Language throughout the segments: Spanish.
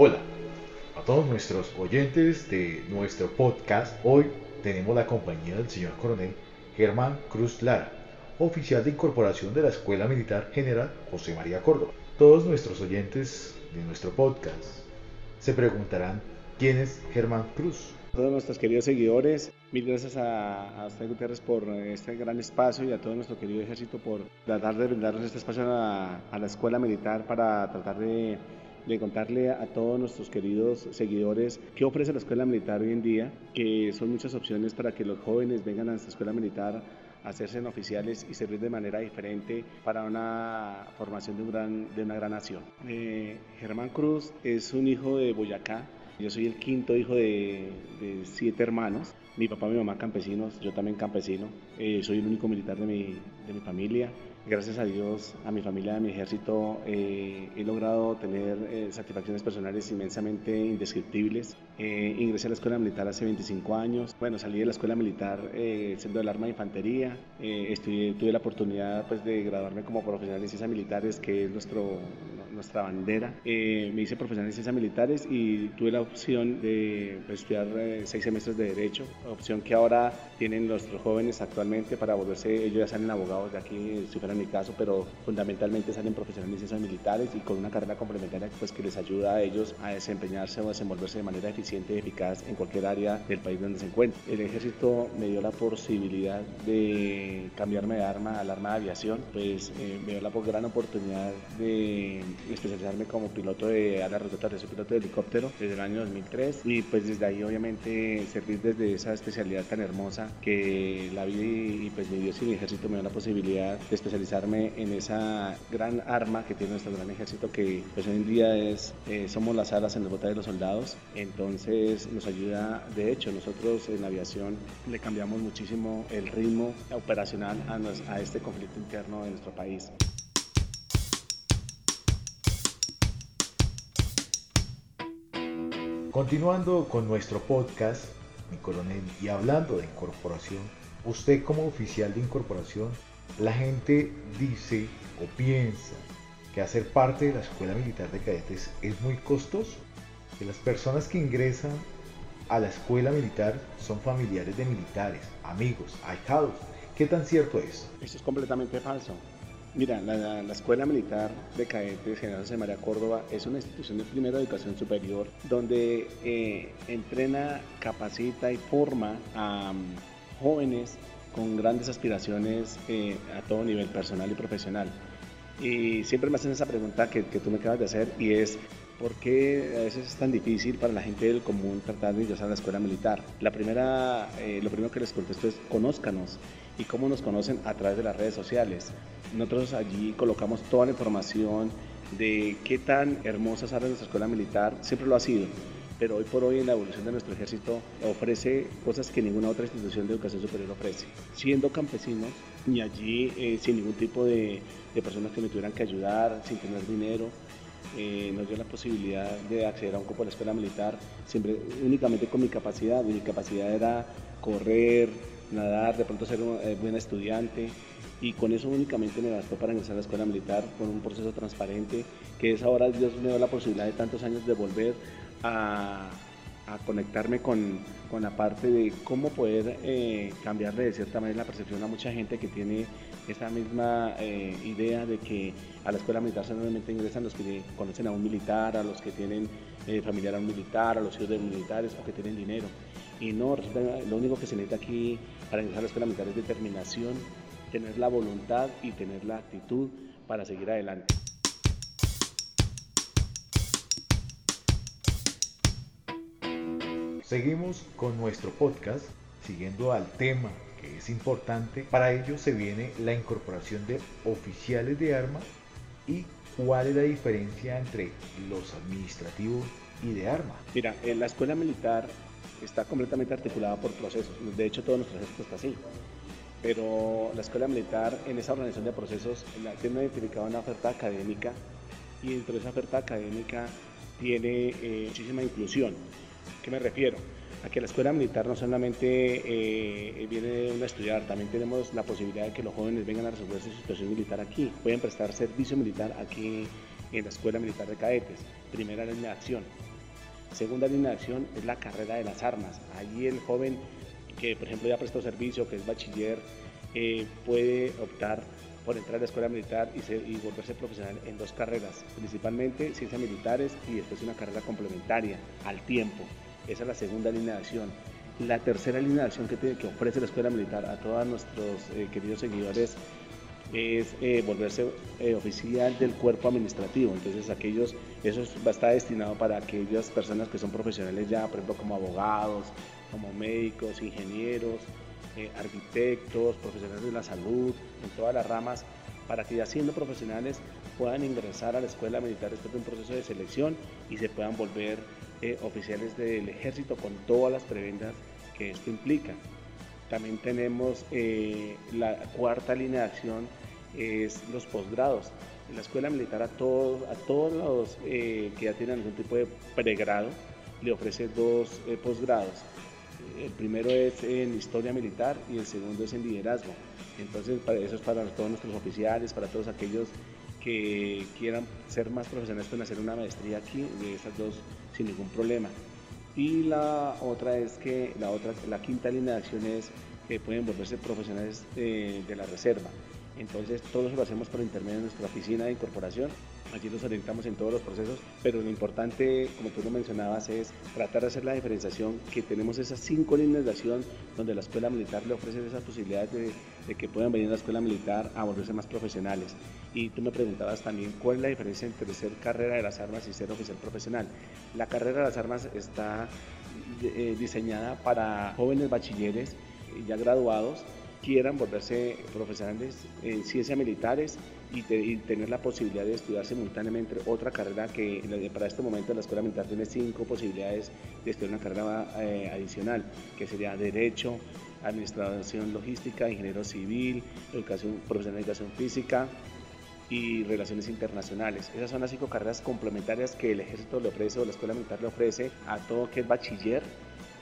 Hola a todos nuestros oyentes de nuestro podcast. Hoy tenemos la compañía del señor coronel Germán Cruz Lara, oficial de incorporación de la Escuela Militar General José María Córdoba. Todos nuestros oyentes de nuestro podcast se preguntarán quién es Germán Cruz. todos nuestros queridos seguidores, mil gracias a, a usted Gutiérrez por este gran espacio y a todo nuestro querido ejército por tratar de brindarnos este espacio a, a la escuela militar para tratar de de contarle a todos nuestros queridos seguidores qué ofrece la escuela militar hoy en día, que son muchas opciones para que los jóvenes vengan a esta escuela militar a hacerse oficiales y servir de manera diferente para una formación de, un gran, de una gran nación. Eh, Germán Cruz es un hijo de Boyacá, yo soy el quinto hijo de, de siete hermanos. Mi papá y mi mamá campesinos, yo también campesino. Eh, soy el único militar de mi, de mi familia gracias a Dios, a mi familia, a mi ejército, eh, he logrado tener eh, satisfacciones personales inmensamente indescriptibles. Eh, ingresé a la escuela militar hace 25 años. Bueno, salí de la escuela militar siendo del arma de infantería. Estudié, tuve la oportunidad pues, de graduarme como profesional en ciencias militares, que es nuestro, nuestra bandera. me hice profesional en ciencias militares y tuve la opción de pues, estudiar seis semestres de Derecho, opción que ahora tienen nuestros jóvenes actualmente para volverse, ellos ya salen abogados de aquí, si fueran mi caso, pero fundamentalmente salen profesionales de ciencias militares y con una carrera complementaria pues, que les ayuda a ellos a desempeñarse o desenvolverse de manera eficiente y eficaz en cualquier área del país donde se encuentren. El ejército me dio la posibilidad de cambiarme de arma al arma de aviación, pues eh, me dio la gran oportunidad de especializarme como piloto de ala rotatoria, soy piloto de helicóptero desde el año 2003 y pues desde ahí obviamente servir desde esa especialidad tan hermosa que la vida y, pues mi Dios y mi ejército me dio la posibilidad de especializarme en esa gran arma que tiene nuestro gran ejército que pues hoy en día es, eh, somos las alas en el bote de los soldados, entonces nos ayuda, de hecho nosotros en aviación le cambiamos muchísimo el ritmo operacional a, a este conflicto interno de nuestro país. Continuando con nuestro podcast, mi coronel, y hablando de incorporación, usted como oficial de incorporación la gente dice o piensa que hacer parte de la Escuela Militar de Cadetes es muy costoso, que las personas que ingresan a la escuela militar son familiares de militares, amigos, ahijados. ¿Qué tan cierto es? Eso es completamente falso. Mira, la, Escuela Militar de Cadetes General José María Córdoba es una institución de primera educación superior donde eh, entrena, capacita y forma a mm, jóvenes con grandes aspiraciones eh, a todo nivel personal y profesional. Y siempre me hacen esa pregunta que, que, tú me acabas de hacer y es, ¿por qué a veces es tan difícil para la gente del común tratar de ingresar a la escuela militar? La primera, eh, lo primero que les contesto es, conózcanos. ¿Y cómo nos conocen? A través de las redes sociales. Nosotros allí colocamos toda la información de qué tan hermosa sale nuestra escuela militar, siempre lo ha sido pero hoy por hoy en la evolución de nuestro ejército ofrece cosas que ninguna otra institución de educación superior ofrece. Siendo campesinos y allí eh, sin ningún tipo de, personas que me tuvieran que ayudar, sin tener dinero, eh, nos dio la posibilidad de acceder a un cupo de la escuela militar siempre únicamente con mi capacidad. Mi capacidad era correr, nadar, de pronto ser un eh, buen estudiante y con eso únicamente me bastó para ingresar a la escuela militar con un proceso transparente que es ahora Dios me dio la posibilidad de tantos años de volver a, conectarme con, la parte de cómo poder eh, cambiarle de cierta manera la percepción a mucha gente que tiene esa misma eh, idea de que a la escuela militar solamente ingresan los que conocen a un militar, a los que tienen eh, familiar a un militar, a los hijos de militares o que tienen dinero. Y no, lo único que se necesita aquí para ingresar a la escuela militar es determinación, tener la voluntad y tener la actitud para seguir adelante. Seguimos con nuestro podcast, siguiendo al tema que es importante. Para ello se viene la incorporación de oficiales de arma y cuál es la diferencia entre los administrativos y de arma. Mira, en la escuela militar está completamente articulada por procesos. De hecho, todo nuestro ejército está así. Pero la escuela militar en esa organización de procesos tiene identificada una oferta académica y dentro de esa oferta académica tiene eh, muchísima inclusión me refiero? A que la escuela militar no solamente eh, viene a estudiar, también tenemos la posibilidad de que los jóvenes vengan a resolver su situación militar aquí, pueden prestar servicio militar aquí en la Escuela Militar de Cadetes, primera línea de acción. Segunda línea de acción es la carrera de las armas. Allí el joven que, por ejemplo, ya prestó servicio, que es bachiller, eh, puede optar por entrar a la escuela militar y, y, volverse profesional en dos carreras, principalmente ciencias militares y después una carrera complementaria al tiempo. Esa es la segunda línea de acción. La tercera línea de acción que, tiene, que ofrece la escuela militar a todos nuestros eh, queridos seguidores es eh, volverse eh, oficial del cuerpo administrativo. Entonces aquellos, eso va a estar destinado para aquellas personas que son profesionales ya, por ejemplo, como abogados, como médicos, ingenieros, arquitectos, profesionales de la salud, en todas las ramas, para que ya siendo profesionales puedan ingresar a la escuela militar después de un proceso de selección y se puedan volver oficiales del ejército con todas las prebendas que esto implica. También tenemos la cuarta línea de acción es los posgrados. En la escuela militar a todos, a todos los eh, que ya tienen algún tipo de pregrado le ofrece dos eh, posgrados. El primero es en historia militar y el segundo es en liderazgo. Entonces, para eso es para todos nuestros oficiales, para todos aquellos que quieran ser más profesionales, pueden hacer una maestría aquí, de esas dos sin ningún problema. Y la otra es que la otra, la quinta línea de acción es que pueden volverse profesionales de la reserva. Entonces todo eso lo hacemos por intermedio de nuestra oficina de incorporación. Allí nos orientamos en todos los procesos, pero lo importante, como tú lo mencionabas, es tratar de hacer la diferenciación, que tenemos esas cinco líneas de acción donde la escuela militar le ofrece esas posibilidades de, que puedan venir a la escuela militar a volverse más profesionales. Y tú me preguntabas también cuál es la diferencia entre ser carrera de las armas y ser oficial profesional. La carrera de las armas está eh, diseñada para jóvenes bachilleres ya graduados quieran volverse profesionales en ciencias militares y, tener la posibilidad de estudiar simultáneamente otra carrera que para este momento la Escuela Militar tiene cinco posibilidades de estudiar una carrera eh, adicional, que sería Derecho, Administración Logística, Ingeniero Civil, educación, Profesional de Educación Física y Relaciones Internacionales. Esas son las cinco carreras complementarias que el Ejército le ofrece o la Escuela Militar le ofrece a todo que es bachiller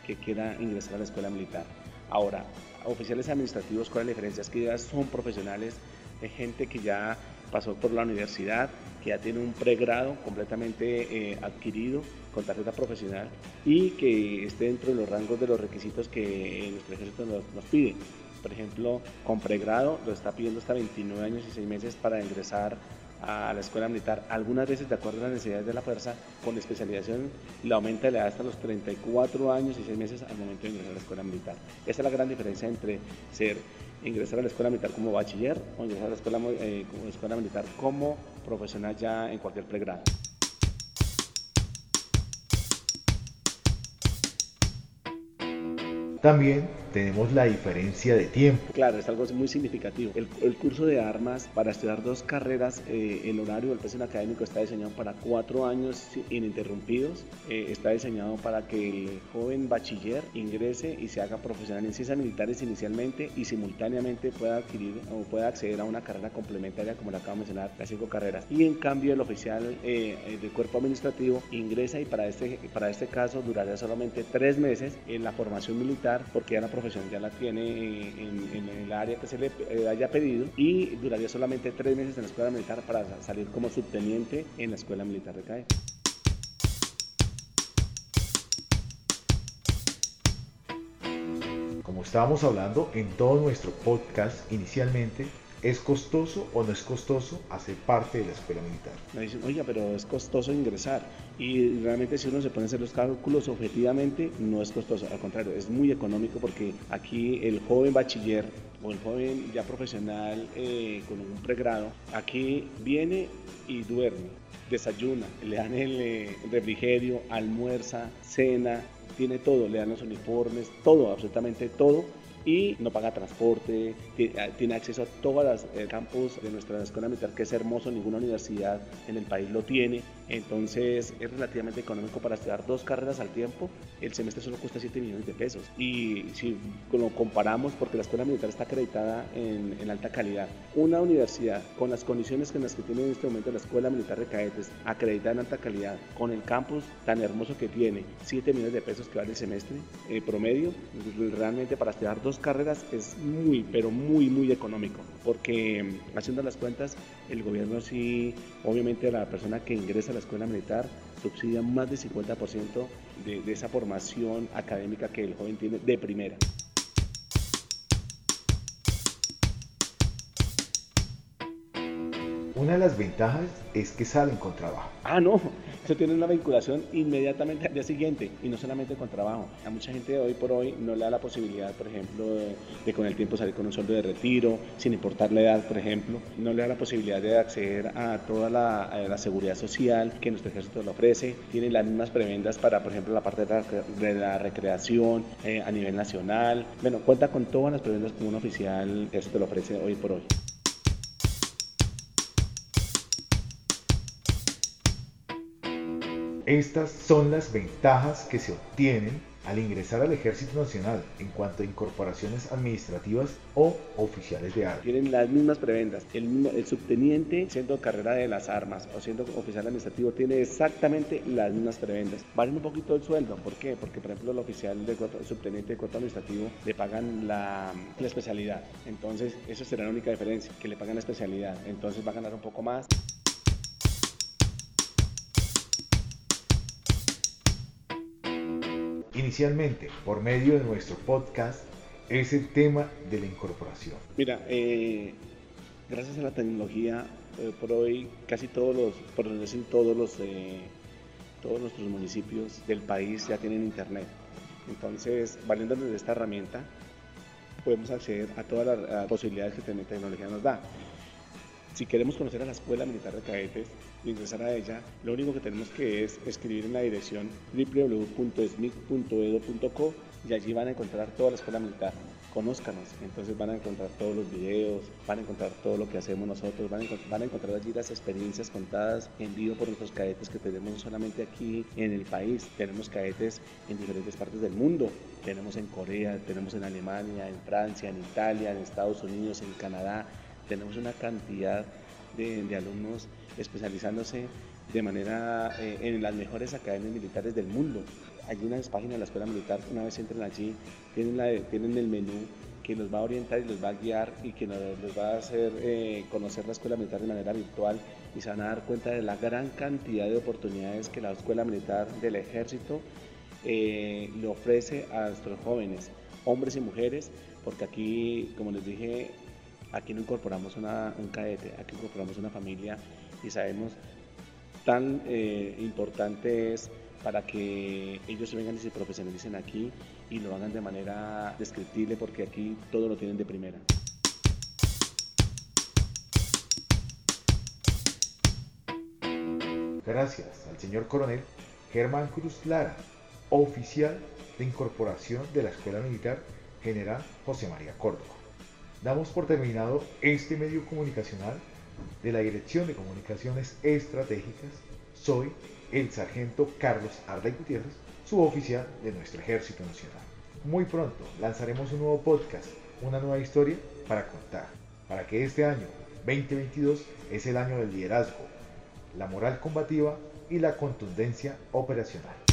que quiera ingresar a la Escuela Militar. Ahora, oficiales administrativos, ¿cuál es la diferencia? Es que ya son profesionales, de gente que ya pasó por la universidad, que ya tiene un pregrado completamente eh, adquirido con tarjeta profesional y que esté dentro de los rangos de los requisitos que nuestro ejército nos, nos pide. Por ejemplo, con pregrado lo está pidiendo hasta 29 años y 6 meses para ingresar a la escuela militar, algunas veces de acuerdo a las necesidades de la fuerza, con especialización la aumenta la edad hasta los 34 años y 6 meses al momento de ingresar a la escuela militar. Esa es la gran diferencia entre ser ingresar a la escuela militar como bachiller o ingresar a la escuela, eh, como escuela militar como profesional ya en cualquier pregrado. También tenemos la diferencia de tiempo. Claro, es algo muy significativo. El, curso de armas para estudiar dos carreras, eh, el horario del PESEN académico está diseñado para cuatro años ininterrumpidos. Eh, está diseñado para que el joven bachiller ingrese y se haga profesional en ciencias militares inicialmente y simultáneamente pueda adquirir o pueda acceder a una carrera complementaria como la acabo de mencionar, las cinco carreras. Y en cambio el oficial eh, del cuerpo administrativo ingresa y para este, para este caso duraría solamente tres meses en la formación militar porque ya la profesión ya la tiene en, el área que se le eh, haya pedido y duraría solamente tres meses en la escuela militar para salir como subteniente en la escuela militar de CAE. Como estábamos hablando en todo nuestro podcast inicialmente, ¿Es costoso o no es costoso hacer parte de la escuela militar? Me dicen, oiga, pero es costoso ingresar. Y realmente si uno se pone a hacer los cálculos objetivamente, no es costoso. Al contrario, es muy económico porque aquí el joven bachiller o el joven ya profesional eh, con un pregrado, aquí viene y duerme, desayuna, le dan el eh, refrigerio, almuerza, cena, tiene todo, le dan los uniformes, todo, absolutamente todo y no paga transporte, ah, tiene acceso a todos los eh, campus de nuestra escuela militar, que es hermoso, ninguna universidad en el país lo tiene, entonces es relativamente económico para estudiar dos carreras al tiempo, el semestre solo cuesta 7 millones de pesos. Y si lo comparamos, porque la escuela militar está acreditada en, en alta calidad, una universidad con las condiciones que las que tiene en este momento la escuela militar de cadetes, acreditada en alta calidad, con el campus tan hermoso que tiene, 7 millones de pesos que vale el semestre eh, promedio, realmente para estudiar dos dos carreras es muy, pero muy, muy económico, porque mm, haciendo las cuentas, el gobierno sí, obviamente la persona que ingresa a la escuela militar subsidia más del 50% de, de esa formación académica que el joven tiene de primera. Una de las ventajas es que salen con trabajo. Ah, no, eso tiene una vinculación inmediatamente al día siguiente y no solamente con trabajo. A mucha gente hoy por hoy no le da la posibilidad, por ejemplo, de, con el tiempo salir con un sueldo de retiro, sin importar la edad, por ejemplo. No le da la posibilidad de acceder a toda la, seguridad social que nuestro ejército le ofrece. Tiene las mismas prebendas para, por ejemplo, la parte de la, recreación eh, a nivel nacional. Bueno, cuenta con todas las prebendas que un oficial ejército le ofrece hoy por hoy. Estas son las ventajas que se obtienen al ingresar al Ejército Nacional en cuanto a incorporaciones administrativas o oficiales de armas. Tienen las mismas prebendas. El, el, subteniente, siendo carrera de las armas o siendo oficial administrativo, tiene exactamente las mismas prebendas. Valen un poquito el sueldo. ¿Por qué? Porque, por ejemplo, el oficial de subteniente de cuerpo administrativo le pagan la, la especialidad. Entonces, esa será la única diferencia, que le pagan la especialidad. Entonces va a ganar un poco más. Inicialmente, por medio de nuestro podcast, es el tema de la incorporación. Mira, eh, gracias a la tecnología, eh, por hoy casi todos los, por decir todos los, eh, todos nuestros municipios del país ya tienen internet. Entonces, valiéndonos de esta herramienta, podemos acceder a todas las posibilidades que la tecnología nos da. Si queremos conocer a la Escuela Militar de Cadetes e ingresar a ella, lo único que tenemos que es escribir en la dirección www.smic.edu.co y allí van a encontrar toda la Escuela Militar. Conózcanos, entonces van a encontrar todos los videos, van a encontrar todo lo que hacemos nosotros, van a, van a encontrar allí las experiencias contadas en vivo por nuestros cadetes que tenemos no solamente aquí en el país, tenemos cadetes en diferentes partes del mundo, tenemos en Corea, tenemos en Alemania, en Francia, en Italia, en Estados Unidos, en Canadá, tenemos una cantidad de, alumnos especializándose de manera eh, en las mejores academias militares del mundo. Hay unas páginas de la Escuela Militar, una vez entran allí, tienen, la, tienen el menú que los va a orientar y los va a guiar y que nos, los va a hacer eh, conocer la Escuela Militar de manera virtual y se van a dar cuenta de la gran cantidad de oportunidades que la Escuela Militar del Ejército eh, le ofrece a nuestros jóvenes, hombres y mujeres, porque aquí, como les dije, Aquí no incorporamos una, un cadete, aquí incorporamos una familia y sabemos tan eh, importante es para que ellos vengan y se profesionalicen aquí y lo hagan de manera descriptible porque aquí todo lo tienen de primera. Gracias al señor coronel Germán Cruz Lara, oficial de incorporación de la Escuela Militar General José María Córdoba damos por terminado este medio comunicacional de la Dirección de Comunicaciones Estratégicas. Soy el sargento Carlos Arday Gutiérrez, suboficial de nuestro Ejército Nacional. Muy pronto lanzaremos un nuevo podcast, una nueva historia para contar, para que este año 2022 es el año del liderazgo, la moral combativa y la contundencia operacional.